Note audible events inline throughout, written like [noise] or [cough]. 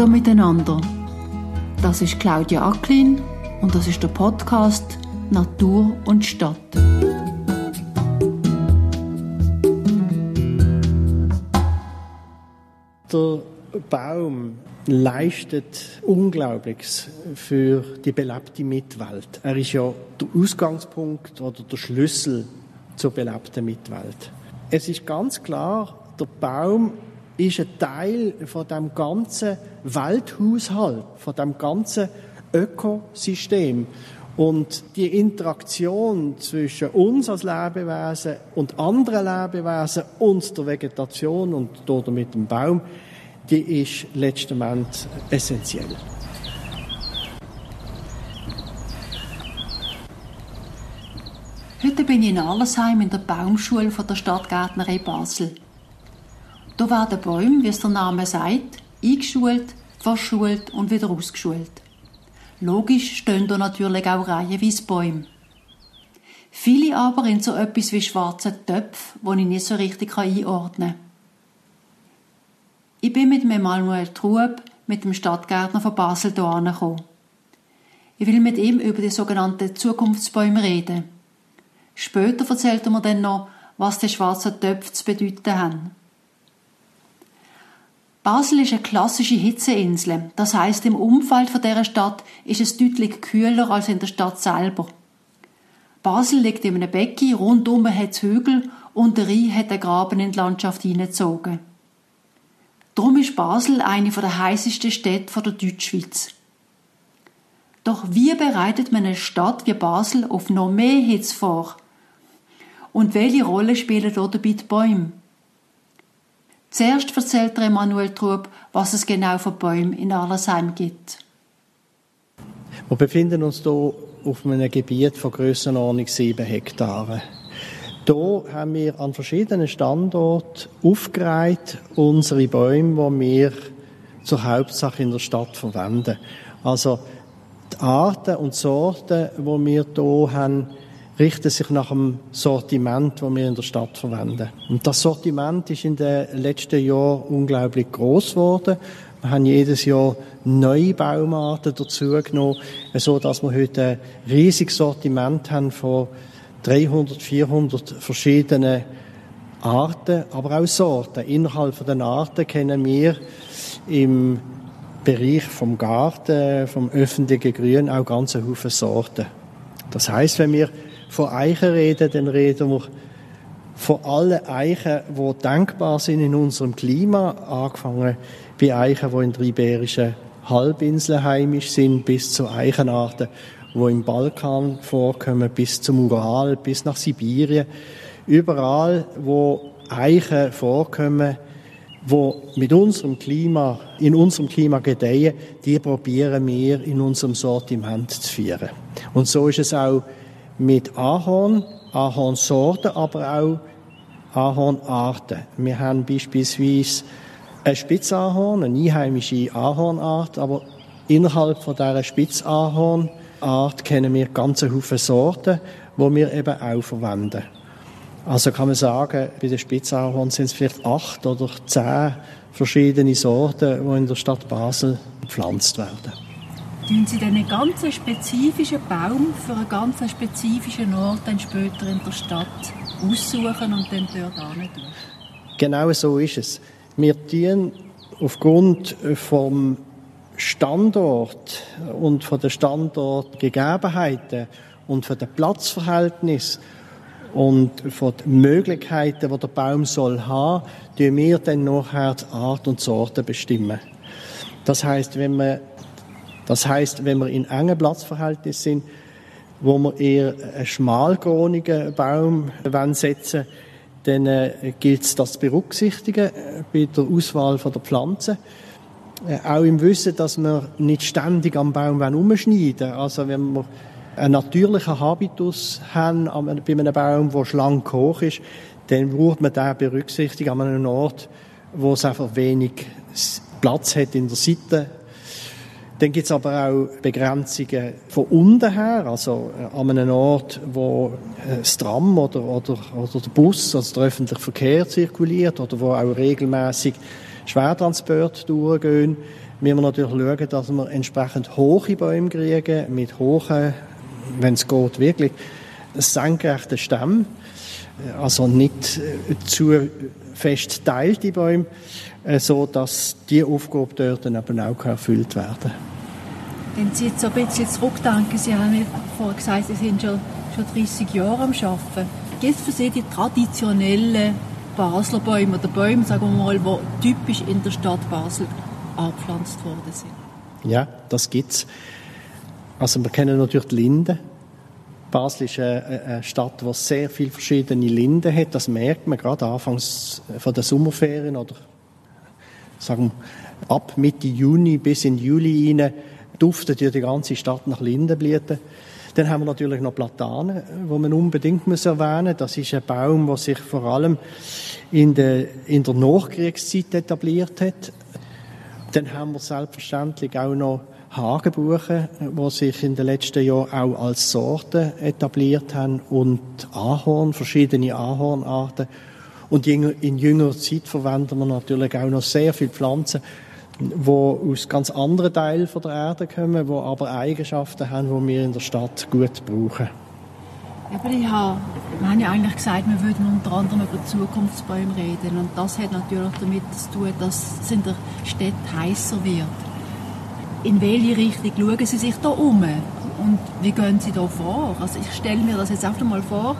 Hallo miteinander. Das ist Claudia Acklin und das ist der Podcast Natur und Stadt. Der Baum leistet Unglaubliches für die belebte Mitwelt. Er ist ja der Ausgangspunkt oder der Schlüssel zur belebten Mitwelt. Es ist ganz klar, der Baum ist ein Teil von dem ganzen Welthaushalt, von dem ganzen Ökosystem. Und die Interaktion zwischen uns als Lebewesen und anderen Lebewesen und der Vegetation und oder mit dem Baum, die ist letztendlich essentiell. Heute bin ich in Allersheim in der Baumschule von der Stadtgärtnerei Basel. Da werden Bäume, wie es der Name sagt, eingeschult, verschult und wieder ausgeschult. Logisch stehen da natürlich auch reihenweise Bäume. Viele aber in so etwas wie schwarze Töpfe, die ich nicht so richtig einordnen kann. Ich bin mit dem Emanuel Trub, mit dem Stadtgärtner von Basel, hier angekommen. Ich will mit ihm über die sogenannten Zukunftsbäume reden. Später erzählt er mir dann noch, was die schwarzen Töpfe zu bedeuten haben. Basel ist eine klassische Hitzeinsel. Das heißt, im Umfeld von dieser Stadt ist es deutlich kühler als in der Stadt selber. Basel liegt in einem Becken, rundum hat es Hügel und der Rhein hat einen Graben in die Landschaft hineingezogen. Darum ist Basel eine der heißesten Städte der Deutschschweiz. Doch wie bereitet man eine Stadt wie Basel auf noch mehr Hitze vor? Und welche Rolle spielen dort dabei die Bäume? Zuerst erzählt der Emanuel Trub, was es genau für Bäume in Allersheim gibt. Wir befinden uns hier auf einem Gebiet von Grössenordnung 7 Hektaren. Hier haben wir an verschiedenen Standorten aufgereiht unsere Bäume, die wir zur Hauptsache in der Stadt verwenden. Also die Arten und Sorten, die wir hier haben, richten sich nach dem Sortiment, das wir in der Stadt verwenden. Und das Sortiment ist in den letzten Jahren unglaublich groß geworden. Wir haben jedes Jahr neue Baumarten dazugenommen, so dass wir heute ein riesiges Sortiment haben von 300, 400 verschiedenen Arten, aber auch Sorten. Innerhalb von den Arten kennen wir im Bereich vom Garten, vom öffentlichen Grün auch ganze Haufen Sorten. Das heißt, wenn wir von Eichen reden, dann reden wir von allen Eichen, die denkbar sind in unserem Klima, angefangen bei Eichen, die in der Iberischen Halbinsel heimisch sind, bis zu Eichenarten, die im Balkan vorkommen, bis zum Ural, bis nach Sibirien. Überall, wo Eichen vorkommen, wo mit unserem Klima, in unserem Klima gedeihen, die probieren wir in unserem Sortiment zu führen. Und so ist es auch mit Ahorn, Ahornsorten, aber auch Ahornarten. Wir haben beispielsweise ein Spitzahorn, eine einheimische Ahornart, aber innerhalb von dieser Spitzahornart kennen wir ganze Haufen Sorten, die wir eben auch verwenden. Also kann man sagen, bei den Spitzahorn sind es vielleicht acht oder zehn verschiedene Sorten, die in der Stadt Basel gepflanzt werden tun Sie einen ganz spezifischen Baum für einen ganz spezifischen Ort dann später in der Stadt aussuchen und dann dort hin tun? Genau so ist es. Wir tun aufgrund vom Standort und von den Standortgegebenheiten und von den Platzverhältnissen und von den Möglichkeiten, die der Baum soll haben, tun wir dann nachher die Art und Sorte bestimmen. Das heißt, wenn man das heißt, wenn wir in engen Platzverhältnissen sind, wo wir eher einen schmalkronigen Baum setzen dann äh, gilt es, das zu berücksichtigen äh, bei der Auswahl der Pflanze. Äh, auch im Wissen, dass wir nicht ständig am Baum umschneiden Also wenn wir einen natürlichen Habitus haben bei einem Baum, der schlank hoch ist, dann braucht man den berücksichtigen an einem Ort, wo es einfach wenig Platz hat in der Seite dann gibt es aber auch Begrenzungen von unten her, also äh, an einem Ort, wo äh, das Tram oder, oder, oder der Bus, also der öffentliche Verkehr zirkuliert oder wo auch regelmäßig Schwertransporte durchgehen. müssen wir natürlich schauen, dass wir entsprechend hohe Bäume kriegen, mit hohen, wenn es geht, wirklich senkrechten Stämmen. Also nicht äh, zu fest teilte Bäume, äh, so dass die Aufgabe dort dann eben auch erfüllt werden. Wenn Sie jetzt so ein bisschen zurückdenken, Sie haben mir vorhin gesagt, Sie sind schon, schon 30 Jahre am Arbeiten. Gibt es für Sie die traditionellen Basler Bäume oder Bäume, sagen wir mal, die typisch in der Stadt Basel angepflanzt worden sind? Ja, das gibt es. Also wir kennen natürlich die Linden. Basel ist eine Stadt, die sehr viele verschiedene Linden hat. Das merkt man gerade anfangs von der Sommerferien oder sagen wir, ab Mitte Juni bis in Juli hinein duftet ja die ganze Stadt nach Lindenblüten. Dann haben wir natürlich noch Platanen, wo man unbedingt muss erwähnen. Das ist ein Baum, der sich vor allem in der, in der Nachkriegszeit etabliert hat. Dann haben wir selbstverständlich auch noch Hagebuchen, die sich in den letzten Jahren auch als Sorte etabliert haben und Ahorn, verschiedene Ahornarten. Und in jüngerer Zeit verwenden wir natürlich auch noch sehr viele Pflanzen, die aus ganz anderen Teilen der Erde kommen, die aber Eigenschaften haben, die wir in der Stadt gut brauchen. Aber ich habe, wir haben ja eigentlich gesagt, wir würden unter anderem über Zukunftsbäume reden. Und das hat natürlich damit zu tun, dass es in der Stadt heißer wird. In welche Richtung schauen Sie sich da um? Und wie gehen Sie da vor? Also ich stelle mir das jetzt einfach mal vor,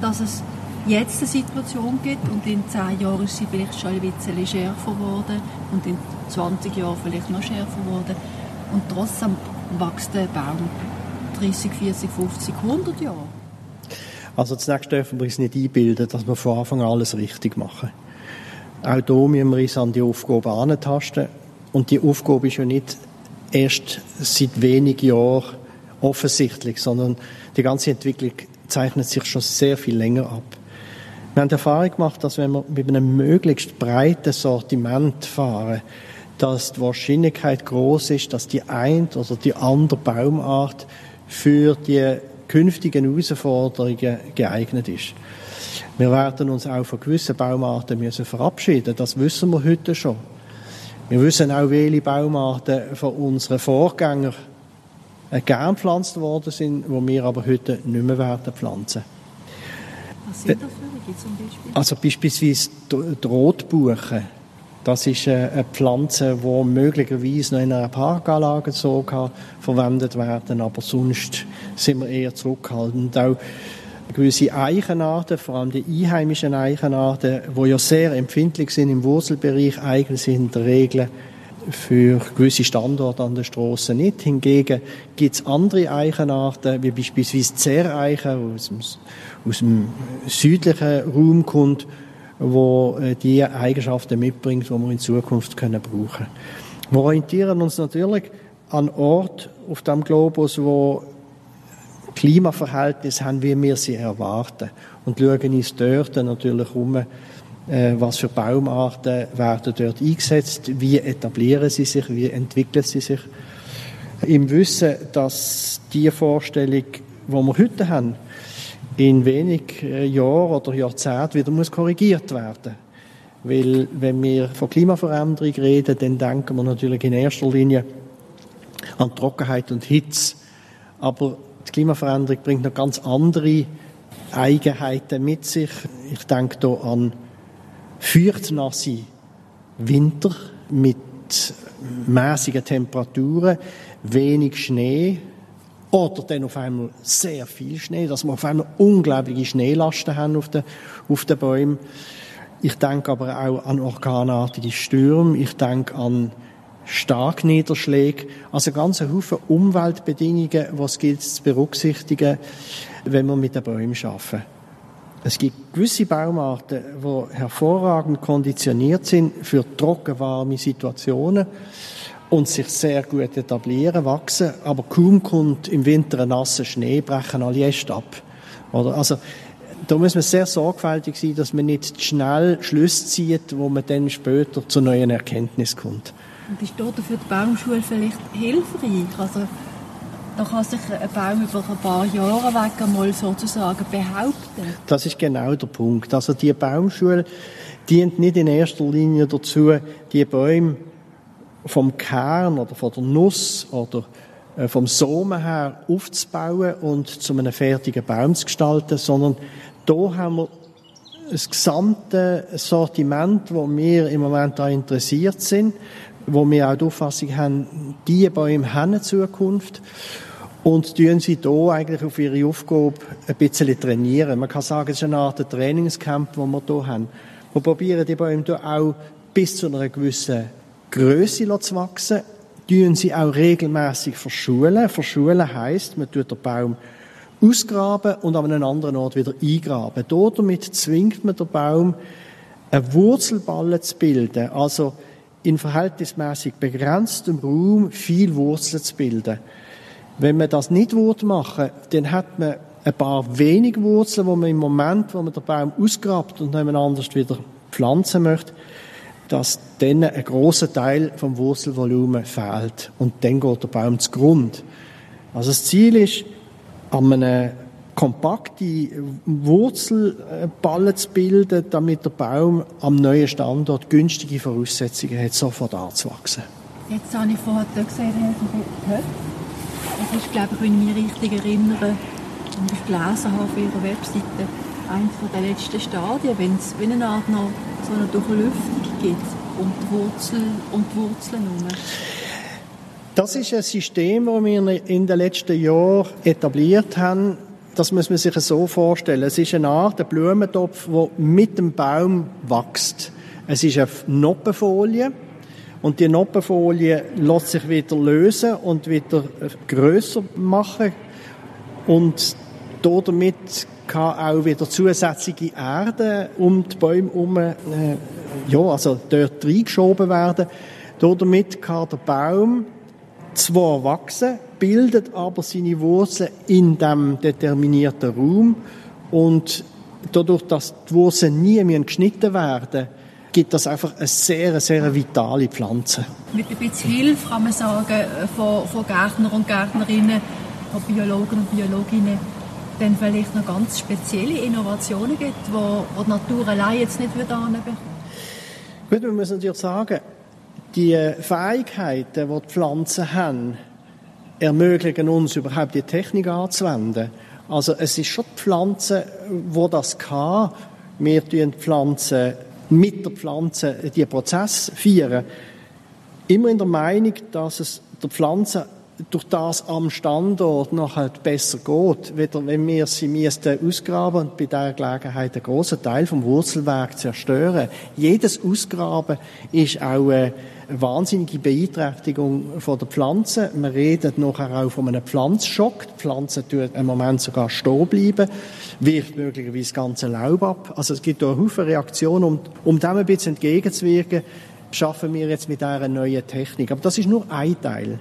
dass es jetzt eine Situation gibt und in zehn Jahren ist sie vielleicht schon ein bisschen schärfer geworden und in 20 Jahren vielleicht noch schärfer geworden und trotzdem wächst der Baum 30, 40, 50, 100 Jahre. Also zunächst dürfen wir uns nicht einbilden, dass wir von Anfang an alles richtig machen. Auch hier müssen wir uns an die Aufgabe antasten und die Aufgabe ist ja nicht erst seit wenigen Jahren offensichtlich, sondern die ganze Entwicklung zeichnet sich schon sehr viel länger ab. Wir haben die Erfahrung gemacht, dass wenn wir mit einem möglichst breiten Sortiment fahren, dass die Wahrscheinlichkeit groß ist, dass die ein oder die andere Baumart für die künftigen Herausforderungen geeignet ist. Wir werden uns auch von gewissen Baumarten müssen verabschieden. Das wissen wir heute schon. Wir wissen auch, welche Baumarten von unseren Vorgängern gern gepflanzt worden sind, die wir aber heute nicht mehr werden pflanzen. Was sind das für zum Beispiel? Also beispielsweise die Rotbuche. Das ist eine Pflanze, die möglicherweise noch in einer Parkanlage so kann verwendet werden, aber sonst sind wir eher zurückhaltend. Auch gewisse Eichenarten, vor allem die einheimischen Eichenarten, die ja sehr empfindlich sind im Wurzelbereich, eignen sich in der Regel für gewisse Standorte an der Straße nicht. Hingegen gibt es andere Eichenarten, wie beispielsweise Zerreichen, aus dem, aus dem südlichen Raum kommt, wo äh, die Eigenschaften mitbringt, die wir in Zukunft können brauchen. Wir orientieren uns natürlich an Ort auf dem Globus, wo Klimaverhältnisse haben, wie wir sie erwarten. Und schauen uns dort natürlich um, äh, was für Baumarten werden dort eingesetzt, wie etablieren sie sich, wie entwickeln sie sich. Im Wissen, dass die Vorstellung, die wir heute haben, in wenig äh, Jahren oder Jahrzehnten wieder muss korrigiert werden Weil, wenn wir von Klimaveränderung reden, dann denken wir natürlich in erster Linie an Trockenheit und Hitze. Aber die Klimaveränderung bringt noch ganz andere Eigenheiten mit sich. Ich denke hier an feuchtnasse Winter mit mäßigen Temperaturen, wenig Schnee, oder dann auf einmal sehr viel Schnee, dass wir auf einmal unglaubliche Schneelasten haben auf den, auf den Bäumen. Ich denke aber auch an orkanartige Stürme. Ich denke an Starkniederschläge. Also ganz ein Haufen Umweltbedingungen, es gilt zu berücksichtigen, wenn wir mit den Bäumen arbeiten. Es gibt gewisse Baumarten, die hervorragend konditioniert sind für trockenwarme Situationen und sich sehr gut etablieren, wachsen, aber kaum kommt im Winter ein nasser Schnee, brechen alle Äste ab. Oder? Also, da muss man sehr sorgfältig sein, dass man nicht schnell Schlüsse zieht, wo man dann später zu neuen Erkenntnissen kommt. Und ist dort für die Baumschule vielleicht hilfreich? Also, da kann sich ein Baum über ein paar Jahre weg einmal sozusagen behaupten. Das ist genau der Punkt. Also die Baumschule dient nicht in erster Linie dazu, die Bäume vom Kern oder von der Nuss oder äh, vom Samen her aufzubauen und zu einem fertigen Baum zu gestalten, sondern da haben wir das gesamte Sortiment, wo wir im Moment da interessiert sind, wo wir auch die Auffassung haben, die Bäume haben eine Zukunft und tun sie hier eigentlich auf ihre Aufgabe ein bisschen trainieren. Man kann sagen, es ist eine Art Trainingscamp, das wir hier haben. Wir probieren die Bäume hier auch bis zu einer gewissen Größe zu wachsen, tun sie auch regelmäßig verschulen. Verschulen heisst, man tut den Baum ausgraben und an einem anderen Ort wieder eingraben. Damit zwingt man den Baum, eine Wurzelballe zu bilden, also in verhältnismäßig begrenztem Raum viel Wurzeln zu bilden. Wenn man das nicht machen dann hat man ein paar wenige Wurzeln, wo man im Moment, wo man den Baum ausgrabt und jemand anders wieder pflanzen möchte, dass dann ein großer Teil vom Wurzelvolumen fehlt und dann geht der Baum zu Grund. Also das Ziel ist, an einem kompakte Wurzelballen zu bilden, damit der Baum am neuen Standort günstige Voraussetzungen hat, sofort anzuwachsen. Jetzt habe ich vorher gesehen, gehört. Das ist, glaube ich, wenn ich mich richtig erinnere und ich gelesen habe auf Ihrer Webseite, eines der letzten Stadien, wenn es wie eine Art noch so eine Durchlüftung gibt und die Wurzel und Wurzeln herum. Das ist ein System, das wir in den letzten Jahren etabliert haben. Das muss man sich so vorstellen. Es ist eine Art Blumentopf, der mit dem Baum wächst. Es ist eine Noppenfolie. Und die Noppenfolie lässt sich wieder lösen und wieder größer machen. Und damit kann auch wieder zusätzliche Erde um die Bäume herum, äh, ja, also dort reingeschoben werden. Damit kann der Baum zwar wachsen, bildet aber seine Wurzeln in dem determinierten Raum und dadurch, dass die Wurzeln nie mehr geschnitten werden, gibt das einfach eine sehr, sehr vitale Pflanze. Mit ein bisschen Hilfe kann man sagen, von, von Gärtner und Gärtnerinnen, von Biologen und Biologinnen, dann vielleicht noch ganz spezielle Innovationen gibt, die, die die Natur allein jetzt nicht anbekommt? Gut, wir müssen natürlich sagen, die Fähigkeiten, die die Pflanzen haben, ermöglichen uns überhaupt die Technik anzuwenden. Also es ist schon die Pflanze, wo das kann. Wir tun Pflanzen mit der Pflanze die Prozess feiern. Immer in der Meinung, dass es der Pflanze durch das am Standort nachher besser geht, weder wenn wir sie müssten ausgraben und bei dieser Gelegenheit einen grossen Teil vom Wurzelwerk zerstören. Jedes Ausgraben ist auch eine wahnsinnige Beeinträchtigung von der Pflanze. Man redet nachher auch von einem Pflanzschock. Die Pflanze tut im Moment sogar stehen bleiben, wirft möglicherweise das ganze Laub ab. Also es gibt da eine Haufen Reaktionen. Um, um dem ein bisschen entgegenzuwirken, schaffen wir jetzt mit dieser neuen Technik. Aber das ist nur ein Teil.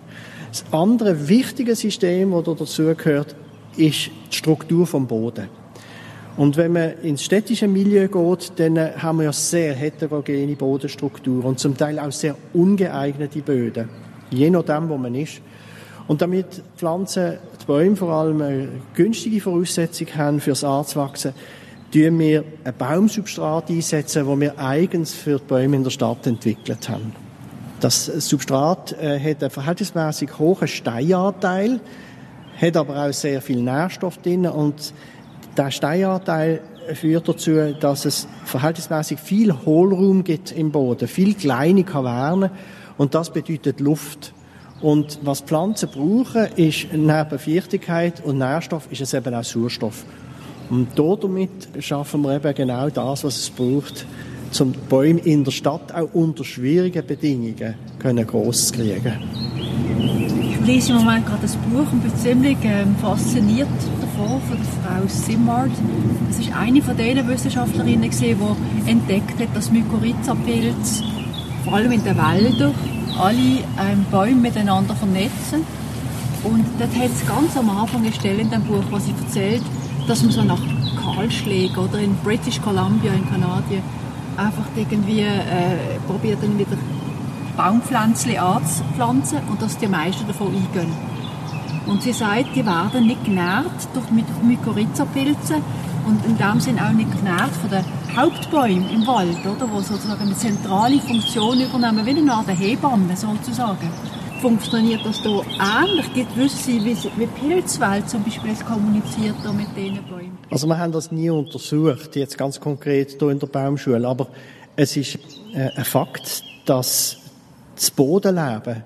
Das andere wichtige System, das dazu gehört, ist die Struktur vom Boden. Und wenn man ins städtische Milieu geht, dann haben wir ja sehr heterogene Bodenstrukturen und zum Teil auch sehr ungeeignete Böden, je nachdem, wo man ist. Und damit Pflanzen, die Bäume vor allem eine günstige Voraussetzung haben fürs Anzuwachsen, tun wir ein Baumsubstrat einsetzen, das wir eigens für die Bäume in der Stadt entwickelt haben. Das Substrat äh, hat einen verhältnismäßig hohen Steinanteil, hat aber auch sehr viel Nährstoff drin und der Steinanteil führt dazu, dass es verhältnismäßig viel Hohlraum gibt im Boden, viel kleine Kavernen und das bedeutet Luft. Und was Pflanzen brauchen, ist neben Feuchtigkeit und Nährstoff, ist es eben auch Sauerstoff. Und damit schaffen wir eben genau das, was es braucht, um Bäume in der Stadt auch unter schwierigen Bedingungen können gross zu kriegen. Ich lese im Moment gerade ein Buch und bin ziemlich ähm, fasziniert davon, von der Frau Simmard. Das ist eine von den Wissenschaftlerinnen, die entdeckt hat, dass Mykorrhiza-Pilze vor allem in den Wäldern alle ähm, Bäume miteinander vernetzen. Und dort hat es ganz am Anfang eine Stelle in dem Buch, wo sie erzählt, dass man so nach Kahlschlägen oder in British Columbia in Kanadien einfach irgendwie äh, probiert dann wieder Baumpflänzchen anzupflanzen und dass die meisten davon eingehen. Und sie sagt, die werden nicht genährt durch Mykorrhiza-Pilze und in dem Sinn auch nicht genervt von den Hauptbäumen im Wald, oder, die sozusagen eine zentrale Funktion übernehmen, wie eine Art Hebamme sozusagen. Funktioniert das hier ähnlich? Gibt wissen Sie, wie, wie Pilzwelt zum Beispiel kommuniziert mit diesen Bäumen? Also wir haben das nie untersucht, jetzt ganz konkret hier in der Baumschule, aber es ist äh, ein Fakt, dass das Bodenleben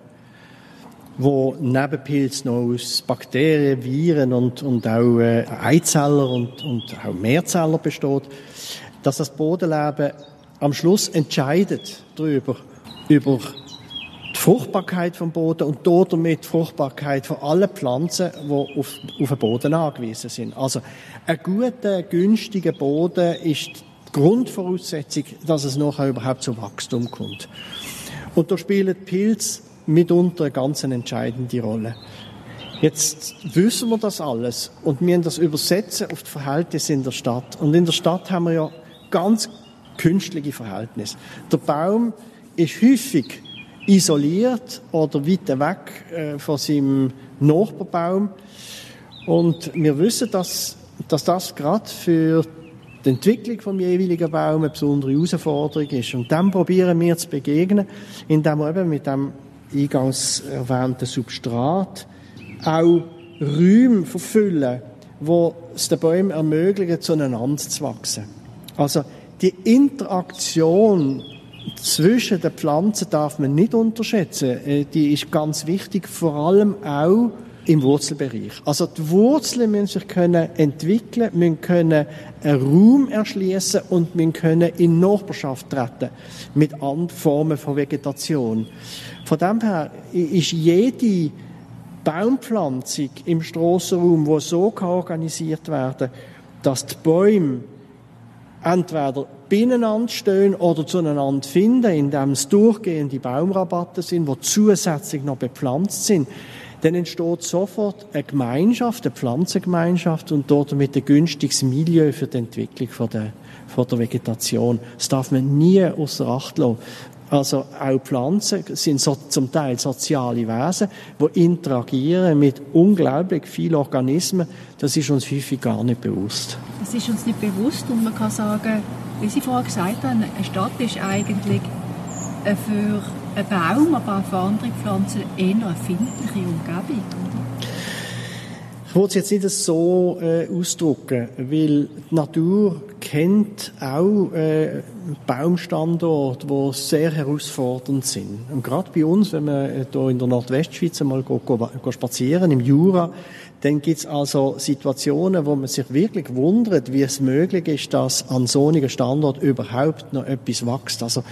wo neben Pilz noch aus Bakterien, Viren und, und auch äh, Eizeller und, und auch Mehrzeller besteht, dass das Bodenleben am Schluss entscheidet darüber, über die Fruchtbarkeit vom Boden und damit die Fruchtbarkeit von allen Pflanzen, die auf, auf den Boden angewiesen sind. Also ein guter, günstiger Boden ist die Grundvoraussetzung, dass es nachher überhaupt zu Wachstum kommt. Und da spielen Pilze mitunter eine ganz entscheidende Rolle. Jetzt wissen wir das alles und wir das übersetzen auf die Verhältnisse in der Stadt. Und in der Stadt haben wir ja ganz künstliche Verhältnisse. Der Baum ist häufig isoliert oder weit weg äh, von seinem Nachbarbaum. Und wir wissen, dass, dass das gerade für die Entwicklung vom jeweiligen Baum eine besondere Herausforderung ist. Und dem probieren wir zu begegnen, indem wir eben mit dem eingangs erwähnten Substrat auch Räume verfüllen, wo es den Bäumen ermöglichen, zueinander zu wachsen. Also die Interaktion zwischen den Pflanzen darf man nicht unterschätzen. Äh, die ist ganz wichtig, vor allem auch im Wurzelbereich. Also die Wurzeln müssen sich können entwickeln, müssen können einen Raum erschließen und müssen können in Nachbarschaft treten mit anderen Formen von Vegetation. Von dem her ist jede Baumpflanzung im Strassenraum, wo so organisiert werden, dass die Bäume entweder beieinander stehen oder zueinander finden, indem es durchgehende Baumrabatte sind, die zusätzlich noch bepflanzt sind, dann entsteht sofort eine Gemeinschaft, eine Pflanzengemeinschaft und damit ein günstiges Milieu für die Entwicklung von der, von der Vegetation. Das darf man nie außer Acht lassen. Also auch Pflanzen sind so, zum Teil soziale Wesen, die interagieren mit unglaublich vielen Organismen. Das ist uns häufig gar nicht bewusst. Das ist uns nicht bewusst und man kann sagen, wie Sie vorher gesagt haben, eine Stadt ist eigentlich für einen Baum, aber auch für andere Pflanzen eher eine empfindliche Umgebung. Ich wollte es jetzt nicht so äh, ausdrücken, weil die Natur kennt auch äh, Baumstandorte, die sehr herausfordernd sind. Und gerade bei uns, wenn wir hier äh, in der Nordwestschweiz mal go, go, go spazieren, im Jura, dann gibt es also Situationen, wo man sich wirklich wundert, wie es möglich ist, dass an sonnigen Standort überhaupt noch etwas wächst. Also,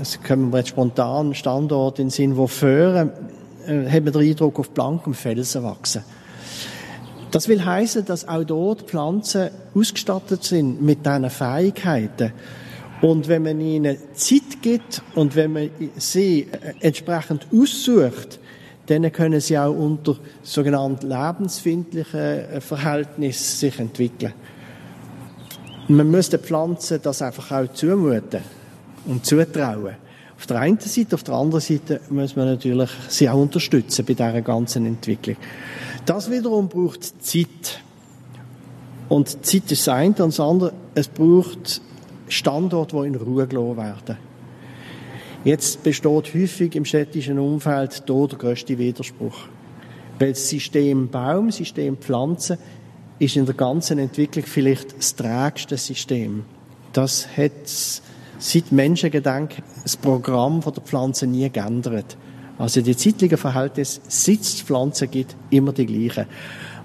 es kommen wir jetzt spontan Standorte in den Sinn, wo Föhren, äh, hat man den Eindruck, auf blankem Felsen wachsen. Das will heißen, dass auch dort Pflanzen ausgestattet sind mit diesen Fähigkeiten. Und wenn man ihnen Zeit gibt und wenn man sie äh, entsprechend aussucht, dann können sie auch unter sogenannten lebensfindlichen äh, Verhältnissen sich entwickeln. Man muss den Pflanzen das einfach auch zumuten und zutrauen. Auf der einen Seite, auf der anderen Seite muss man natürlich sie auch unterstützen bei dieser ganzen Entwicklung. Das wiederum braucht Zeit. Und Zeit ist das eine und das andere, es braucht Standorte, die in Ruhe gelassen werden. Jetzt besteht häufig im städtischen Umfeld hier der grösste Widerspruch. Weil das System Baum, System Pflanze ist in der ganzen Entwicklung vielleicht das trägste System. Das hat seit Menschengedenken das Programm der Pflanze nie geändert. Also die zeitlichen Verhältnisse, seit es Pflanzen gibt, immer die gleichen.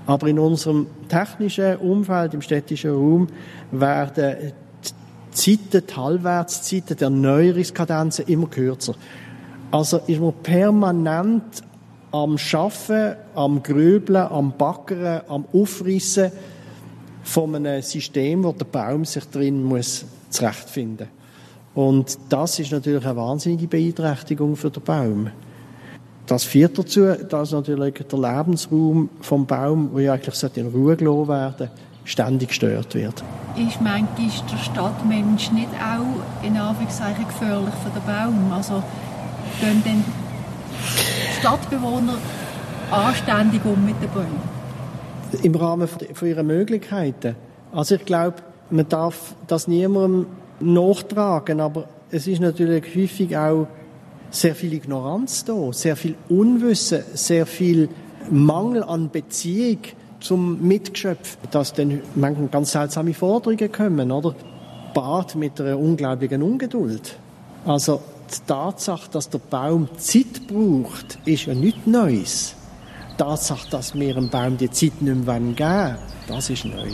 Aber in unserem technischen Umfeld, im städtischen Raum, werden die Zeiten, die Halbwertszeiten der Erneuerungskadenzen immer kürzer. Also ist man permanent am Schaffen, am Grübeln, am Backern, am Aufrissen von einem System, wo der Baum sich drin muss zurechtfinden. Und das ist natürlich eine wahnsinnige Beeinträchtigung für den Baum. Das führt dazu, dass natürlich der Lebensraum vom Baum, wo ja eigentlich in Ruhe gelassen werden ständig gestört wird. Ist manchmal der Stadtmensch nicht auch in Anführungszeichen gefährlich für den Baum? Also gehen dann Stadtbewohner anständig um mit den Bäumen? Im Rahmen von ihren Möglichkeiten Also ich glaube, man darf das niemandem nachtragen, aber es ist natürlich häufig auch sehr viel Ignoranz da, sehr viel Unwissen, sehr viel Mangel an Beziehung zum Mitgeschöpf, dass dann manchmal ganz seltsame Forderungen kommen, oder? Bart mit einer unglaublichen Ungeduld. Also die Tatsache, dass der Baum Zeit braucht, ist ja nichts Neues. Die Tatsache, dass wir dem Baum die Zeit nicht mehr geben wollen, das ist neu.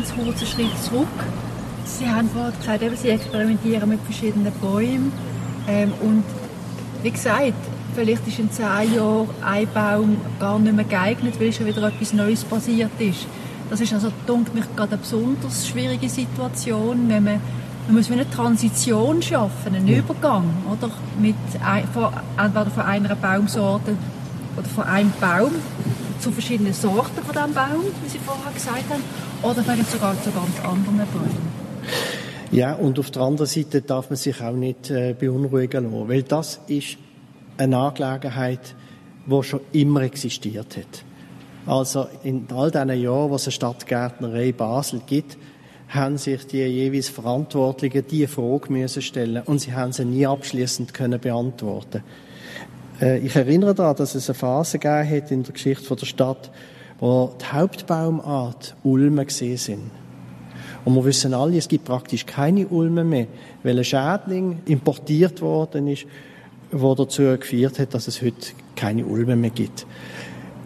Ganz kurzer Schritt zurück. Sie haben vorhin gesagt, eben, Sie experimentieren mit verschiedenen Bäumen. Ähm, und wie gesagt, vielleicht ist in zehn Jahren ein Baum gar nicht mehr geeignet, weil schon wieder etwas Neues passiert ist. Das ist also, denke mich, gerade eine besonders schwierige Situation, wenn man man muss eine Transition schaffen, einen Übergang, oder? Mit von, entweder von einer Baumsorte oder von einem Baum zu verschiedenen Sorten von diesem Baum, wie Sie vorher gesagt haben, oder vielleicht sogar zu ganz anderen Bäumen. Ja, und auf der anderen Seite darf man sich auch nicht äh, beunruhigen lassen, weil das ist eine Angelegenheit, die schon immer existiert hat. Also in all diesen Jahren, wo es eine Stadtgärtnerei Basel gibt, haben sich die jeweils Verantwortlichen diese Frage müssen stellen und sie haben sie nie abschließend können beantworten. Äh, ich erinnere daran, dass es eine Phase gegeben hat in der Geschichte der Stadt, wo die Hauptbaumart Ulmen gesehen sind. Und wir wissen alle, es gibt praktisch keine Ulmen mehr, weil ein Schädling importiert worden ist, der dazu geführt hat, dass es heute keine Ulmen mehr gibt.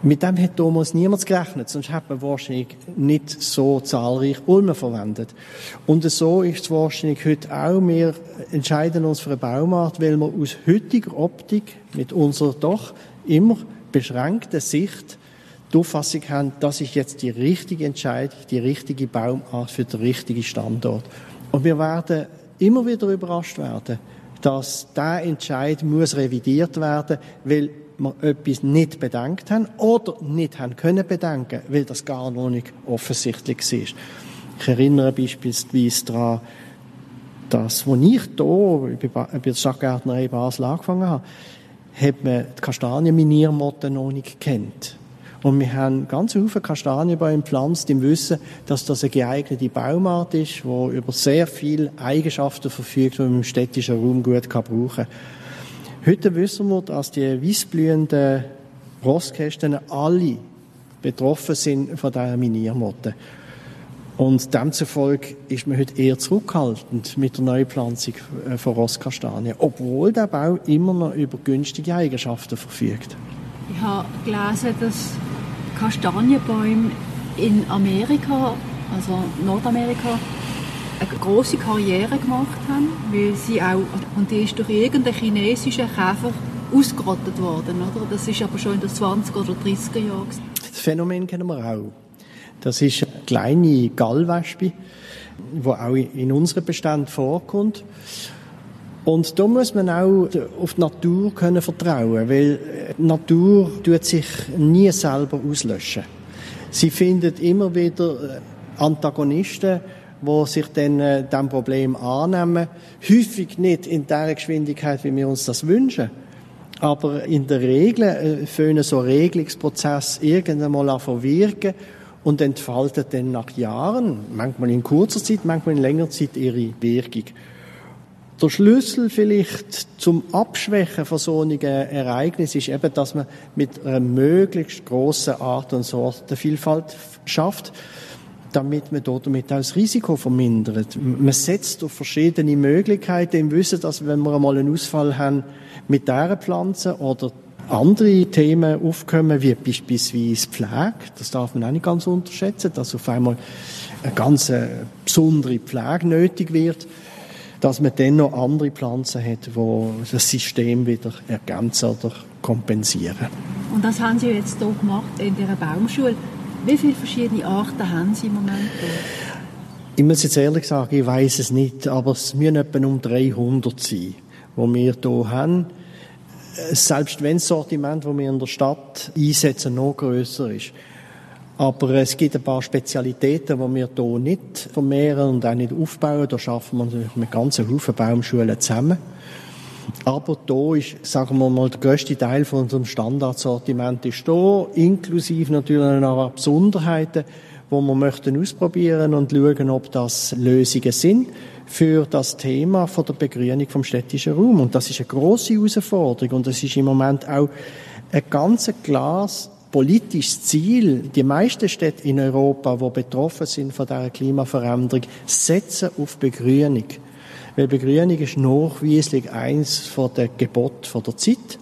Mit dem hat damals niemand gerechnet, sonst hat man wahrscheinlich nicht so zahlreich Ulmen verwendet. Und so ist es wahrscheinlich heute auch. Wir entscheiden uns für eine Baumart, weil wir aus heutiger Optik mit unserer doch immer beschränkten Sicht die Auffassung haben, das ist jetzt die richtige Entscheidung, die richtige Baumart für den richtigen Standort. Und wir werden immer wieder überrascht werden, dass der Entscheid muss revidiert werden, weil wir etwas nicht bedenkt haben oder nicht haben können bedenken, weil das gar noch nicht offensichtlich war. Ich erinnere beispielsweise daran, dass, als ich hier bei der Stadtgärtnerei Basel angefangen habe, hat man die Kastanienminiermotte noch nicht gekannt. Und wir haben ganz viele Kastanienbäume gepflanzt im Wissen, dass das eine geeignete Baumart ist, die über sehr viele Eigenschaften verfügt, die man im städtischen Raum gut brauchen kann. Heute wissen wir, dass die weissblühenden Rostkästen alle betroffen sind von dieser Miniermotte. Und demzufolge ist man heute eher zurückhaltend mit der Neupflanzung äh, von Rostkastanien, obwohl der Bau immer noch über günstige Eigenschaften verfügt. Ich habe gelesen, dass Kastanienbäume in Amerika, also Nordamerika, eine große Karriere gemacht haben, weil sie auch, und die ist durch irgendeinen chinesischen Käfer ausgerottet worden, oder? Das ist aber schon in den 20er oder 30er Jahren. Das Phänomen kennen wir auch. Das ist eine kleine Gallwespe, die auch in unseren Beständen vorkommt. Und da muss man auch auf die Natur können vertrauen, weil die Natur tut sich nie selber auslöschen. Sie findet immer wieder äh, Antagonisten, die sich dann äh, dem Problem annehmen. Häufig nicht in der Geschwindigkeit, wie wir uns das wünschen. Aber in der Regel äh, föhnen so Regelungsprozess irgendwann mal verwirken und entfaltet dann nach Jahren, manchmal in kurzer Zeit, manchmal in längerer Zeit ihre Wirkung. Der Schlüssel vielleicht zum Abschwächen von solchen Ereignissen ist eben, dass man mit einer möglichst grossen Art und Sortenvielfalt schafft, damit man damit auch das Risiko vermindert. Man setzt auf verschiedene Möglichkeiten im Wissen, dass wenn wir einmal einen Ausfall haben mit dieser Pflanze oder andere Themen aufkommen, wie beispielsweise Pflege, das darf man auch nicht ganz unterschätzen, dass auf einmal eine ganz äh, besondere Pflege nötig wird, dass man dann noch andere Pflanzen hat, die das System wieder ergänzen oder kompensieren. Und das haben Sie jetzt hier gemacht in dieser Baumschule. Wie viele verschiedene Arten haben Sie im Moment? Ich muss jetzt ehrlich sagen, ich weiß es nicht, aber es müssen etwa um 300 sein, die wir hier haben. Selbst wenn das Sortiment, das wir in der Stadt einsetzen, noch grösser ist. Aber es gibt ein paar Spezialitäten, die wir hier nicht vermehren und auch nicht aufbauen. Da schaffen wir natürlich mit ganzen Haufen Baumschulen zusammen. Aber da ist, sagen wir mal, der grösste Teil von unserem Standardsortiment ist da, inklusive natürlich noch Besonderheiten, wo wir möchten ausprobieren und schauen, ob das Lösungen sind für das Thema von der Begrünung vom städtischen Raum. Und das ist eine große Herausforderung und das ist im Moment auch ein ganz klares politisches Ziel. Die meisten Städte in Europa, die betroffen sind von dieser Klimaveränderung, setzen auf Begrünung. Weil Begrünung ist nachweislich eins von der Gebot von der Zeit.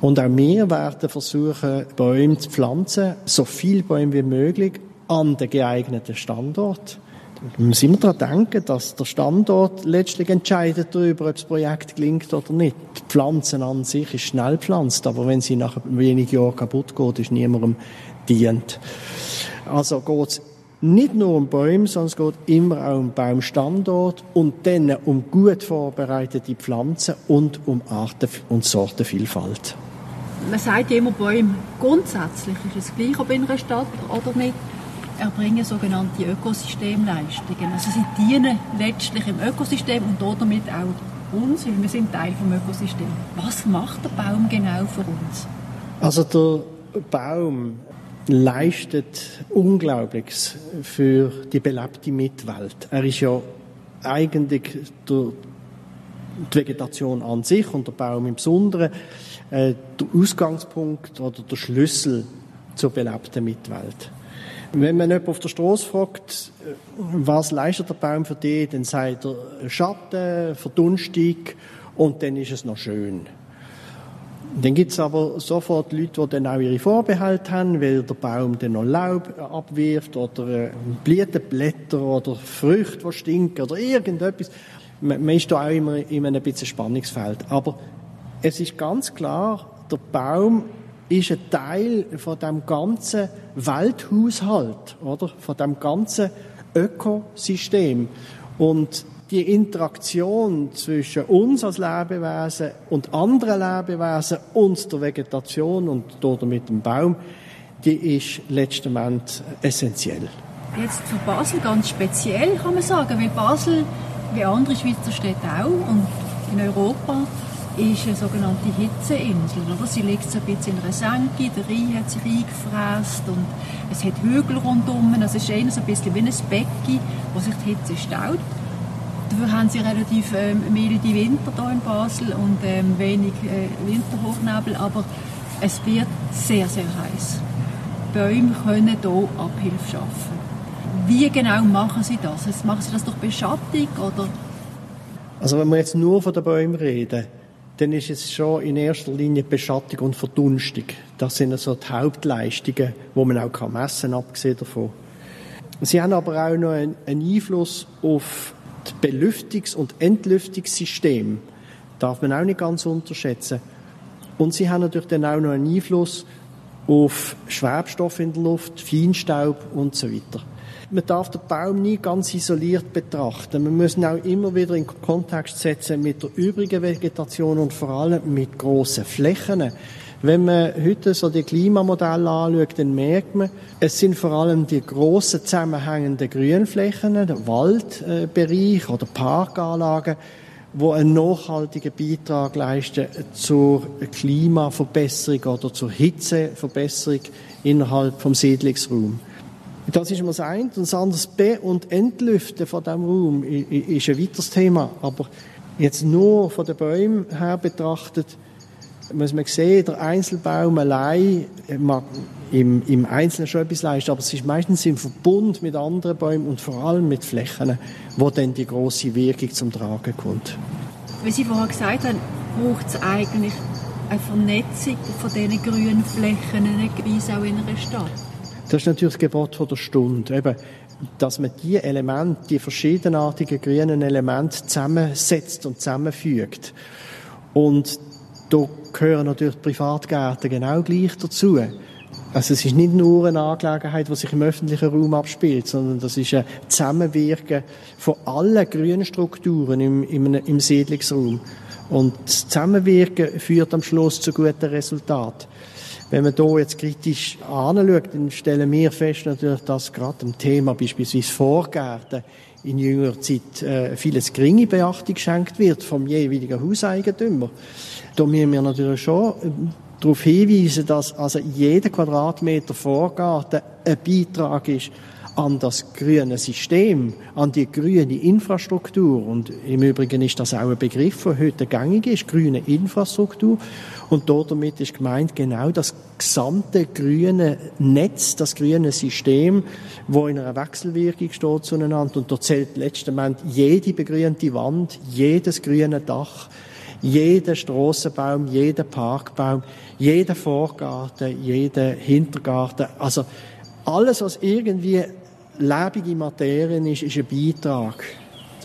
Und auch wir werden versuchen, Bäume zu pflanzen, so viele Bäume wie möglich, an den geeigneten Standort. Müssen wir daran denken, dass der Standort letztlich entscheidet darüber, ob das Projekt gelingt oder nicht. Die Pflanzen an sich ist schnell pflanzt, aber wenn sie nach wenigen Jahren kaputt geht, ist niemandem dient. Also geht es nicht nur um Bäume, sondern es geht immer auch um Baumstandort und dann um gut vorbereitete Pflanzen und um Arten- und Sortenvielfalt. Man sagt immer Bäume. Grundsätzlich ist es gleich, ob in einer Stadt oder nicht erbringen sogenannte Ökosystemleistungen. Also sie dienen letztlich im Ökosystem und damit auch uns, weil wir sind Teil vom Ökosystem. Was macht der Baum genau für uns? Also der Baum leistet Unglaubliches für die belebte Mitwelt. Er ist ja eigentlich der, die Vegetation an sich und der Baum im Besonderen äh, der Ausgangspunkt oder der Schlüssel zur belebten Mitwelt. Wenn man jemanden auf der Straße fragt, was leistet der Baum für dich, dann sagt er Schatten, Verdunstung und dann ist es noch schön. Dann gibt es aber sofort Leute, die dann auch ihre Vorbehalte haben, weil der Baum dann noch Laub abwirft oder äh, Blütenblätter oder Früchte, die stinken oder irgendetwas. Man ist da auch immer in einem bisschen Spannungsfeld. Aber es ist ganz klar, der Baum ist ein Teil von dem ganzen Welthaushalt, oder? Von dem ganzen Ökosystem. Und die Interaktion zwischen uns als Lebewesen und anderen Lebewesen und der Vegetation und damit dem Baum, die ist letztendlich essentiell. Jetzt für Basel ganz speziell kann man sagen, weil Basel, wie andere Schweizer Städte auch und in Europa, ist eine sogenannte Hitzeinsel. Oder? Sie liegt so ein bisschen in einer Senke, der Rhein hat sich eingefräst und es hat Hügel rundum. Also es ist eher so ein bisschen wie ein Becken, wo sich die Hitze staut. Dafür haben sie relativ ähm, milde Winter hier in Basel und ähm, wenig äh, Winterhochnebel, aber es wird sehr, sehr heiß. Bäume können hier Abhilfe schaffen. Wie genau machen sie das? Machen sie das durch Beschattung oder? Also wenn wir jetzt nur von den Bäumen reden, dann ist es schon in erster Linie Beschattung und Verdunstung. Das sind also die Hauptleistungen, die man auch messen kann, abgesehen davon. Sie haben aber auch noch einen Einfluss auf das Belüftungs- und Entlüftungssystem. Darf man auch nicht ganz unterschätzen. Und sie haben natürlich dann auch noch einen Einfluss auf Schwebstoff in der Luft, Feinstaub und so weiter man darf den Baum nie ganz isoliert betrachten. Man muss ihn auch immer wieder in Kontext setzen mit der übrigen Vegetation und vor allem mit grossen Flächen. Wenn man heute so die Klimamodelle anschaut, dann merkt man, es sind vor allem die grossen zusammenhängenden Grünflächen, der Waldbereich oder Parkanlagen, wo einen nachhaltigen Beitrag leisten zur Klimaverbesserung oder zur Hitzeverbesserung innerhalb vom Siedlungsraum. Das ist mal das eine. Und das andere, Be- und Entlüften von diesem Raum ist ein weiteres Thema. Aber jetzt nur von den Bäumen her betrachtet, muss man sehen, der Einzelbaum allein mag im, im Einzelnen schon etwas leisten, aber es ist meistens im Verbund mit anderen Bäumen und vor allem mit Flächen, wo dann die große Wirkung zum Tragen kommt. Wie Sie vorhin gesagt haben, braucht es eigentlich eine Vernetzung von diesen grünen Flächen, nicht auch in einer Stadt. Das ist natürlich das Gebot der Stunde. Eben, dass man die Elemente, die verschiedenartigen grünen Elemente zusammensetzt und zusammenfügt. Und da gehören natürlich die Privatgärten genau gleich dazu. Also es ist nicht nur eine Angelegenheit, die sich im öffentlichen Raum abspielt, sondern das ist ein Zusammenwirken von allen grünen Strukturen im, im, im Siedlungsraum. Und das Zusammenwirken führt am Schluss zu guten Resultaten. Wenn man hier jetzt kritisch anschaut, dann stellen wir fest natürlich, dass gerade dem Thema beispielsweise Vorgärten in jüngerer Zeit äh, vieles geringe Beachtung geschenkt wird vom jeweiligen Hauseigentümer. Da müssen wir natürlich schon äh, darauf hinweisen, dass also jeder Quadratmeter Vorgarten ein Beitrag ist an das grüne System, an die grüne Infrastruktur. Und im Übrigen ist das auch ein Begriff, der heute gängig ist, grüne Infrastruktur. Und damit ist gemeint genau das gesamte grüne Netz, das grüne System, wo in einer Wechselwirkung steht zueinander. Und da zählt letztendlich jede begrünte Wand, jedes grüne Dach, jeder Strassenbaum, jeder Parkbaum, jeder Vorgarten, jeder Hintergarten. Also alles, was irgendwie lebende Materie ist, ist ein Beitrag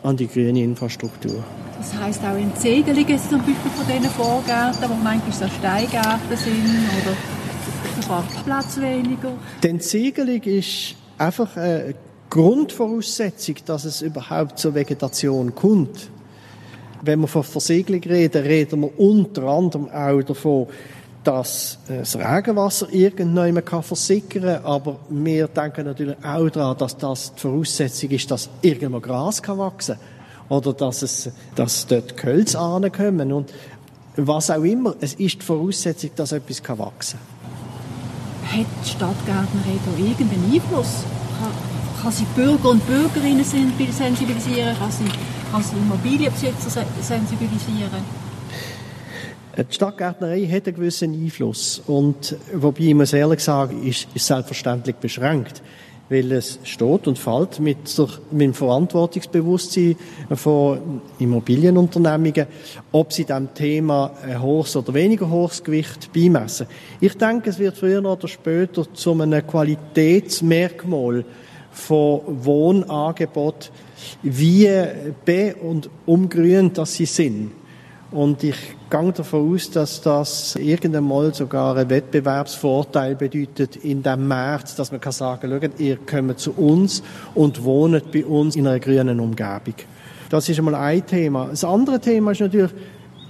an die grüne Infrastruktur. Das heisst auch in Ziegelungen zum Beispiel von diesen Vorgärten, wo manchmal so Steingärten sind oder sogar Platz weniger? Die Entziegelung ist einfach eine Grundvoraussetzung, dass es überhaupt zur Vegetation kommt. Wenn wir von Versiegelung reden, reden wir unter anderem auch davon, dass äh, das Regenwasser irgendwann kann versickern kann, aber wir denken natürlich auch daran, dass das die Voraussetzung ist, dass irgendwo Gras kann wachsen kann oder dass, es, dass dort Gehölze ankommen und was auch immer. Es ist die Voraussetzung, dass etwas kann wachsen kann. Hat die Stadtgärtnerei da irgendeinen Einfluss? Kann, kann sie Bürger und Bürgerinnen sensibilisieren? Kann sie, kann sie Immobilienbesitzer sensibilisieren? Die Stadtgärtnerei hat einen gewissen Einfluss. Und, wobei ich muss ehrlich sagen, ist, ist selbstverständlich beschränkt. Weil es steht und fällt mit, mit dem Verantwortungsbewusstsein von Immobilienunternehmungen, ob sie dem Thema ein hohes oder weniger hohes Gewicht beimessen. Ich denke, es wird früher oder später zu einem Qualitätsmerkmal von Wohnangebot, wie be- und umgrünt, dass sie sind. Und ich gehe davon aus, dass das irgendwann mal sogar einen Wettbewerbsvorteil bedeutet in dem März, dass man kann sagen, schaut, ihr kommt zu uns und wohnt bei uns in einer grünen Umgebung. Das ist einmal ein Thema. Das andere Thema ist natürlich,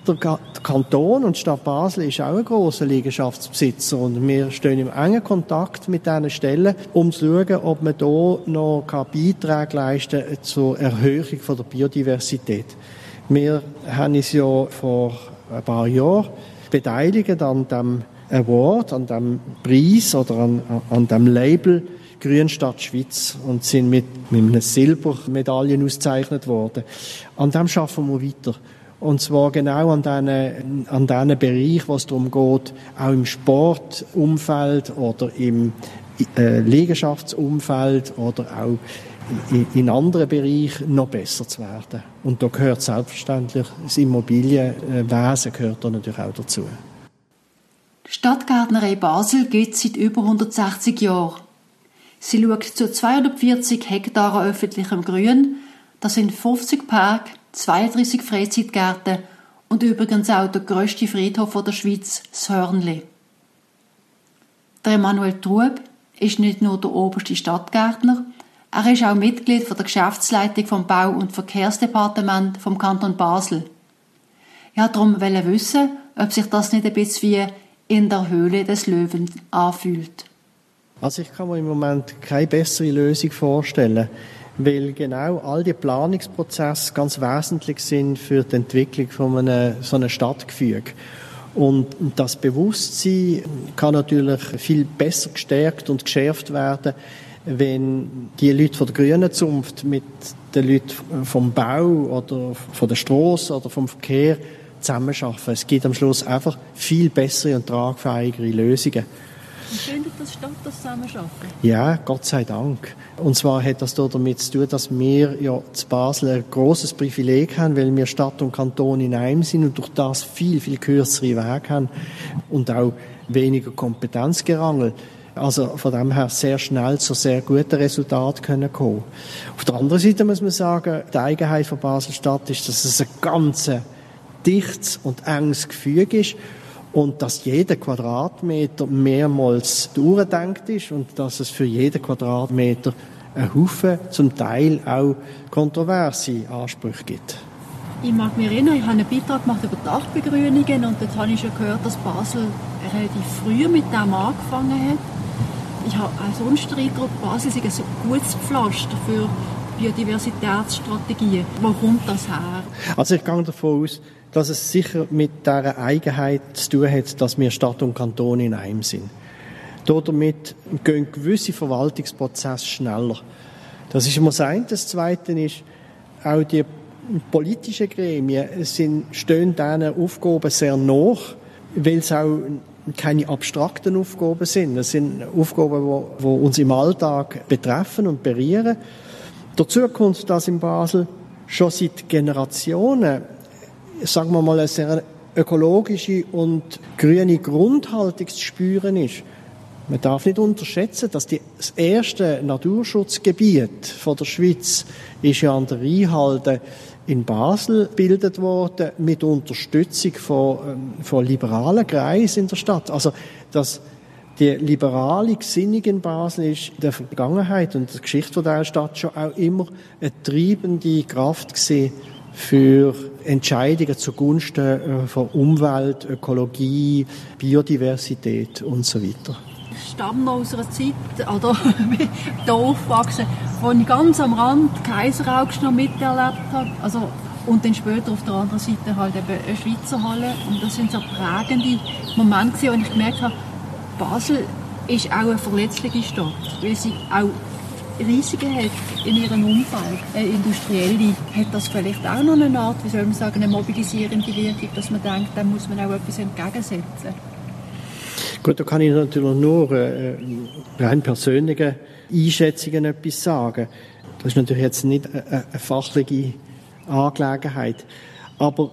der Kanton und die Stadt Basel ist auch ein grosser Liegenschaftsbesitzer und wir stehen im engen Kontakt mit diesen Stellen, um zu schauen, ob man hier noch Beiträge leisten kann zur Erhöhung der Biodiversität. Wir haben uns ja vor ein paar Jahren beteiligt an dem Award, an dem Preis oder an, an dem Label Grünstadt Schweiz und sind mit, mit einer Silbermedaille ausgezeichnet worden. An dem schaffen wir weiter. Und zwar genau an diesen, an diesen Bereich, wo es darum geht, auch im Sportumfeld oder im äh, Liegenschaftsumfeld oder auch in anderen Bereichen noch besser zu werden. Und da gehört selbstverständlich das Immobilienwesen gehört da natürlich auch dazu. Stadtgärtnerei Basel gibt es seit über 160 Jahren. Sie schaut zu 240 Hektaren öffentlichem Grün, das sind 50 Park, 32 Freizeitgärten und übrigens auch der grösste Friedhof der Schweiz, das Hörnli. Der Emanuel Trub ist nicht nur der oberste Stadtgärtner, er ist auch Mitglied der Geschäftsleitung vom Bau- und Verkehrsdepartement vom Kanton Basel. Ich wollte darum wissen, ob sich das nicht ein bisschen wie in der Höhle des Löwen anfühlt. Also ich kann mir im Moment keine bessere Lösung vorstellen, weil genau all die Planungsprozesse ganz wesentlich sind für die Entwicklung von einem, so einem Stadtgefüge. Und das Bewusstsein kann natürlich viel besser gestärkt und geschärft werden, wenn die Leute von der grünen Zunft mit den Leuten vom Bau oder von der Straße oder vom Verkehr zusammenarbeiten. Es gibt am Schluss einfach viel bessere und tragfähigere Lösungen. Und findet das statt, das Zusammenarbeiten? Ja, Gott sei Dank. Und zwar hat das damit zu tun, dass wir ja zu Basel ein großes Privileg haben, weil wir Stadt und Kanton in einem sind und durch das viel, viel kürzere Wege haben und auch weniger Kompetenzgerangel. Also von dem her sehr schnell zu sehr guten Resultaten können kommen. Auf der anderen Seite muss man sagen, die Eigenheit von Basel-Stadt ist, dass es ein ganz dichtes und enges Gefüge ist und dass jeder Quadratmeter mehrmals durchdenkt ist und dass es für jeden Quadratmeter ein Haufen, zum Teil auch kontroverse Ansprüche gibt. Ich mag mich erinnern, ich habe einen Beitrag gemacht über Dachbegrünungen und dort habe ich schon gehört, dass Basel relativ früh mit dem angefangen hat. Ich habe Eindruck, Basel ist ein gutes Pflaster für Biodiversitätsstrategien. Wo kommt das her? Also ich gehe davon aus, dass es sicher mit der Eigenheit zu tun hat, dass wir Stadt und Kanton in einem sind. Damit gehen gewisse Verwaltungsprozesse schneller. Das ist immer das eine. Das zweite ist, auch die politischen Gremien sind, stehen diesen Aufgaben sehr nach, weil es auch keine abstrakten Aufgaben sind. Das sind Aufgaben, die, uns im Alltag betreffen und berühren. Dazu kommt, dass in Basel schon seit Generationen, sagen wir mal, eine sehr ökologische und grüne Grundhaltung zu spüren ist. Man darf nicht unterschätzen, dass die, das erste Naturschutzgebiet von der Schweiz ist ja an der Rheinhalde in Basel gebildet worden mit Unterstützung von, ähm, von liberalen Kreisen in der Stadt. Also das die liberale Gesinnung in Basel ist in der Vergangenheit und der Geschichte dieser Stadt schon auch immer eine treibende Kraft gesehen für Entscheidungen zugunsten äh, von Umwelt, Ökologie, Biodiversität und so weiter. Ich stamme noch aus einer Zeit, oder [laughs] da aufgewachsen, wo ich ganz am Rand Kaiseraugst noch miterlebt habe. Also, und dann später auf der anderen Seite halt eben eine Schweizer Halle. Und das sind so prägende Momente, wo ich gemerkt habe, Basel ist auch eine verletzliche Stadt, weil sie auch Risiken hat in ihrem Umfeld. Eine industrielle hat das vielleicht auch noch eine Art, wie soll man sagen, eine mobilisierende Wirkung, dass man denkt, da muss man auch etwas entgegensetzen. Gut, da kann ich natürlich nur äh, rein persönliche Einschätzungen etwas sagen. Das ist natürlich jetzt nicht eine, eine fachliche Angelegenheit. Aber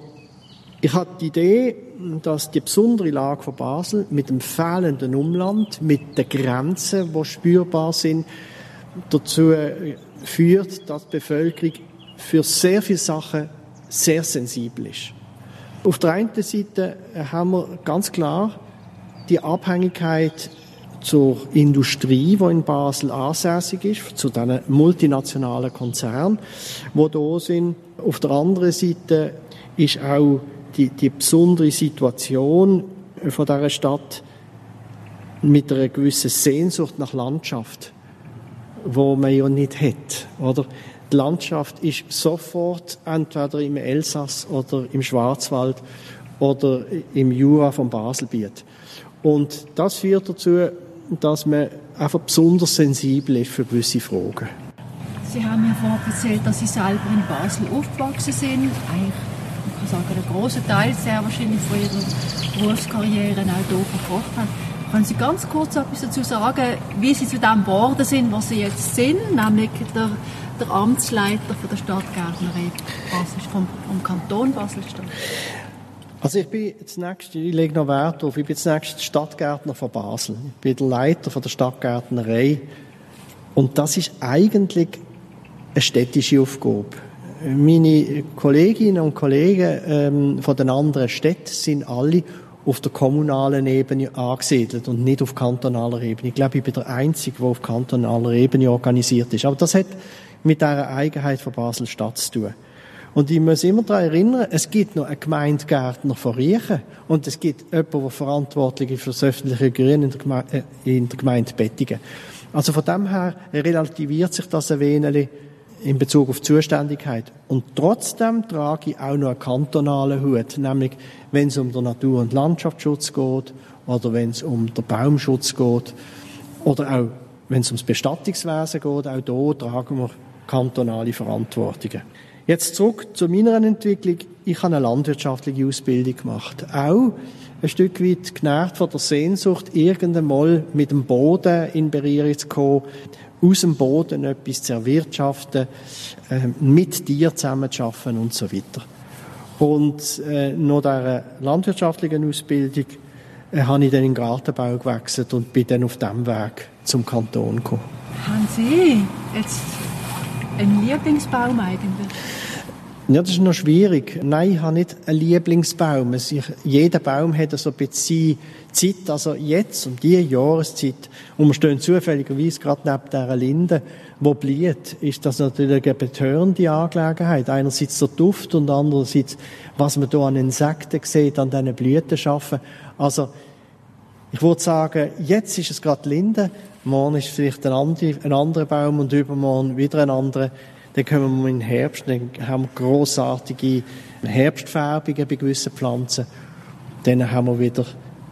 ich hatte die Idee, dass die besondere Lage von Basel mit dem fehlenden Umland, mit den Grenzen, die spürbar sind, dazu führt, dass die Bevölkerung für sehr viele Sachen sehr sensibel ist. Auf der einen Seite haben wir ganz klar die Abhängigkeit zur Industrie, die in Basel ansässig ist, zu den multinationalen Konzernen, die da sind. Auf der anderen Seite ist auch die, die besondere Situation von dieser Stadt mit einer gewissen Sehnsucht nach Landschaft, wo man ja nicht hat, oder? Die Landschaft ist sofort entweder im Elsass oder im Schwarzwald oder im Jura vom Baselbiet. Und das führt dazu, dass man einfach besonders sensibel ist für gewisse Fragen. Sie haben mir vorhin erzählt, dass Sie selber in Basel aufgewachsen sind. Eigentlich sagen, einen großen Teil sehr wahrscheinlich von Ihrer Berufskarriere auch hier verbracht haben. Können Sie ganz kurz etwas dazu sagen, wie Sie zu dem geworden sind, was Sie jetzt sind, nämlich der, der Amtsleiter von der Stadtgärtnerei Basel, vom, vom Kanton Basel-Stadt? Also ich bin jetzt nächste, ich lege noch Wert auf, ich bin jetzt nächste Stadtgärtner von Basel. Ich bin der Leiter von der Stadtgärtnerei. Und das ist eigentlich eine städtische Aufgabe. Meine Kolleginnen und Kollegen ähm, von den anderen Städten sind alle auf der kommunalen Ebene angesiedelt und nicht auf kantonaler Ebene. Ich glaube, ich bin der Einzige, der auf kantonaler Ebene organisiert ist. Aber das hat mit der Eigenheit von Basel-Stadt zu tun. Und ich muss immer daran erinnern, es gibt noch einen Gemeindegärtner von Riechen und es gibt jemanden, der verantwortlich ist für das öffentliche Grün in der, Geme äh, in der Gemeinde Bettingen. Also von dem her relativiert sich das ein wenig in Bezug auf Zuständigkeit. Und trotzdem trage ich auch noch einen kantonalen Hut, nämlich wenn es um den Natur- und Landschaftsschutz geht oder wenn es um den Baumschutz geht oder auch wenn es ums Bestattungswesen geht, auch hier tragen wir kantonale Verantwortungen. Jetzt zurück zu meiner Entwicklung. Ich habe eine landwirtschaftliche Ausbildung gemacht. Auch ein Stück weit genährt von der Sehnsucht, irgendwann mal mit dem Boden in Berührung zu kommen, aus dem Boden etwas zu erwirtschaften, äh, mit dir zusammen zu arbeiten und so weiter. Und äh, nach dieser landwirtschaftlichen Ausbildung äh, habe ich dann in den Gartenbau gewechselt und bin dann auf dem Weg zum Kanton gekommen. Haben Sie jetzt einen Lieblingsbaum eigentlich? Ja, das ist noch schwierig. Nein, ich habe nicht einen Lieblingsbaum. Es, ich, jeder Baum hat so ein bisschen Zeit. Also jetzt, um diese Jahreszeit, und wir stehen zufälligerweise gerade neben dieser Linde, wo blüht, ist das natürlich eine betörende Angelegenheit. Einerseits der Duft und andererseits, was man hier an Insekten sieht, an diesen Blütenschaffen. Also, ich würde sagen, jetzt ist es gerade Linde, morgen ist vielleicht ein anderer, ein anderer Baum und übermorgen wieder ein anderer. Dann kommen wir in den Herbst, dann haben wir grossartige Herbstfärbungen bei gewissen Pflanzen. Dann haben wir wieder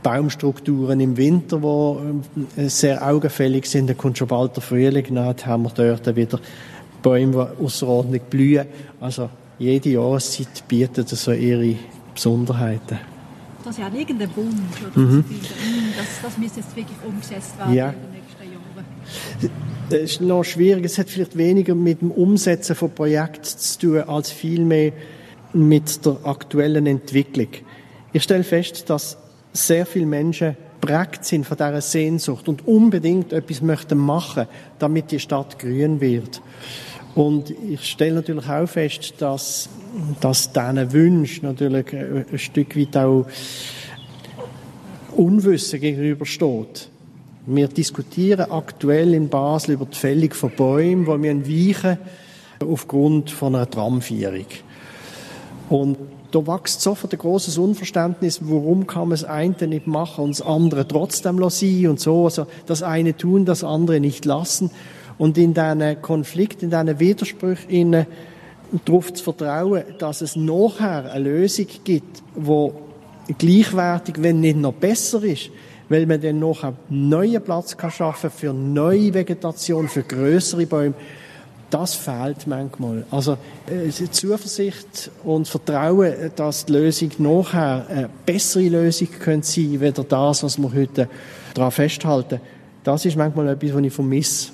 Baumstrukturen im Winter, die äh, sehr augenfällig sind. Dann kommt schon bald der Frühling, dann haben wir dort wieder Bäume, die außerordentlich blühen. Also jede Jahreszeit bietet so ihre Besonderheiten. Das ist ja irgendein Wunsch, oder? Mhm. Das, das müsste jetzt wirklich umgesetzt werden ja. Das ist noch schwierig. Es hat vielleicht weniger mit dem Umsetzen von Projekten zu tun, als vielmehr mit der aktuellen Entwicklung. Ich stelle fest, dass sehr viele Menschen prägt sind von dieser Sehnsucht und unbedingt etwas möchten machen, damit die Stadt grün wird. Und ich stelle natürlich auch fest, dass, dass diesen Wünschen natürlich ein Stück weit auch Unwissen gegenübersteht. Wir diskutieren aktuell in Basel über die Fällung von Bäumen, wo wir weichen aufgrund von einer Tramführung. Und da wächst sofort ein großes Unverständnis, warum kann man das eine nicht machen und das andere trotzdem lassen und so. Also das eine tun, das andere nicht lassen. Und in diesen Konflikt, in diesen Widersprüchen darauf zu vertrauen, dass es nachher eine Lösung gibt, wo gleichwertig, wenn nicht noch besser ist, weil man dann noch einen neuen Platz kann schaffen für neue Vegetation, für größere Bäume das fehlt manchmal. Also äh, Zuversicht und Vertrauen, dass die Lösung nachher eine bessere Lösung könnte sein, weder das, was wir heute daran festhalten. Das ist manchmal etwas, was ich vermisse.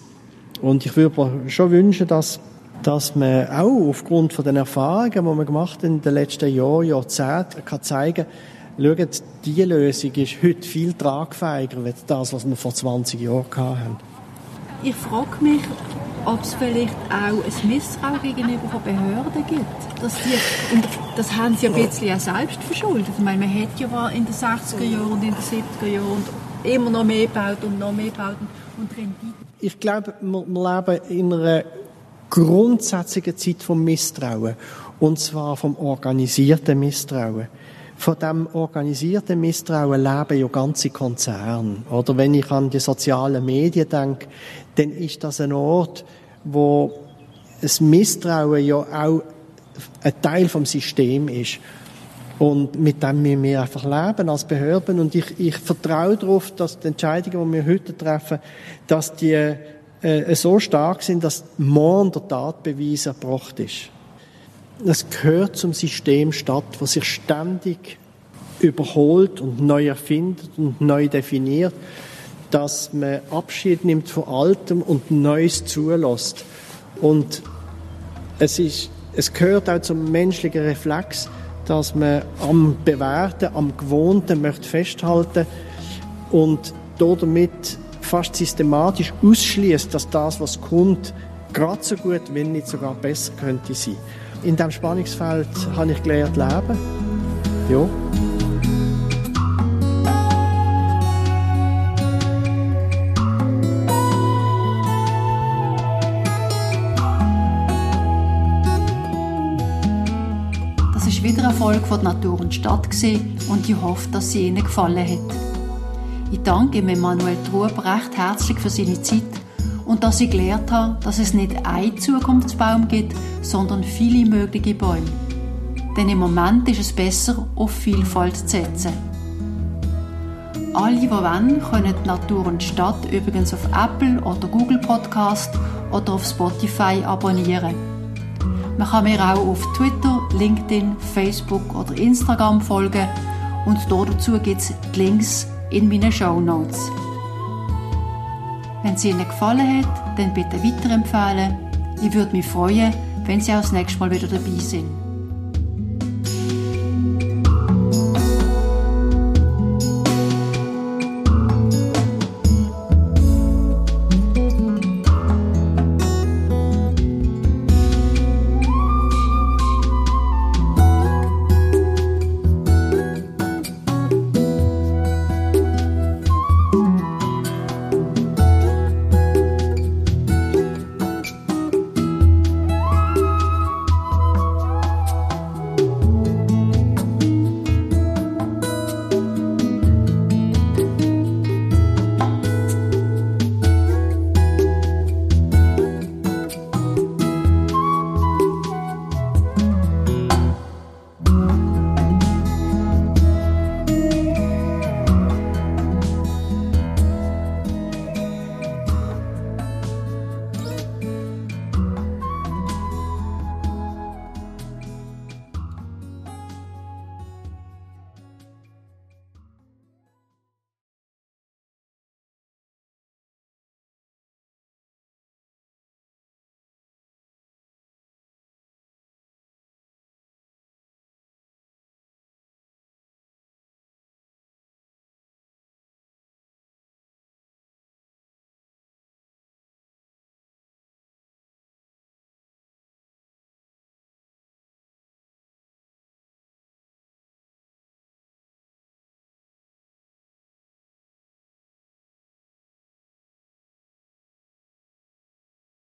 Und ich würde mir schon wünschen, dass, dass man auch aufgrund von den Erfahrungen, die man gemacht hat in den letzten Jahren, Jahrzehnten, kann zeigen, schaut, diese Lösung ist heute viel tragfähiger als das, was wir vor 20 Jahren hatten. Ich frage mich, ob es vielleicht auch ein Misstrauen gegenüber von Behörden gibt. Dass die, das haben sie ein bisschen auch selbst verschuldet. Ich meine, man hat ja in den 60er Jahren und in den 70er Jahren immer noch mehr gebaut und noch mehr gebaut und Rendite. Ich glaube, wir, wir leben in einer grundsätzlichen Zeit vom Misstrauen. Und zwar vom organisierten Misstrauen. Von dem organisierten Misstrauen leben ja ganze Konzerne. Oder wenn ich an die sozialen Medien denke, dann ist das ein Ort, wo das Misstrauen ja auch ein Teil vom System ist. Und mit dem müssen wir einfach leben als Behörden. Und ich, ich vertraue darauf, dass die Entscheidungen, die wir heute treffen, dass die äh, so stark sind, dass morgen der Tatbeweis erbracht ist. Das gehört zum System statt, was sich ständig überholt und neu erfindet und neu definiert dass man Abschied nimmt von Altem und Neues zulässt. Und es, ist, es gehört auch zum menschlichen Reflex, dass man am Bewährten, am Gewohnten möchte festhalten und damit fast systematisch ausschließt, dass das, was kommt, gerade so gut, wenn nicht sogar besser könnte sein. In diesem Spannungsfeld habe ich gelernt leben. Ja. Erfolg von Natur und Stadt und ich hoffe, dass sie Ihnen gefallen hat. Ich danke Emanuel Trueb recht herzlich für seine Zeit und dass ich gelernt habe, dass es nicht einen Zukunftsbaum gibt, sondern viele mögliche Bäume. Denn im Moment ist es besser, auf Vielfalt zu setzen. Alle, die wollen, können Natur und Stadt übrigens auf Apple oder Google Podcast oder auf Spotify abonnieren. Man kann mir auch auf Twitter, LinkedIn, Facebook oder Instagram folgen und dazu gibt es die Links in meinen Show Notes. Wenn es Ihnen gefallen hat, dann bitte weiterempfehlen. Ich würde mich freuen, wenn Sie auch das nächste Mal wieder dabei sind.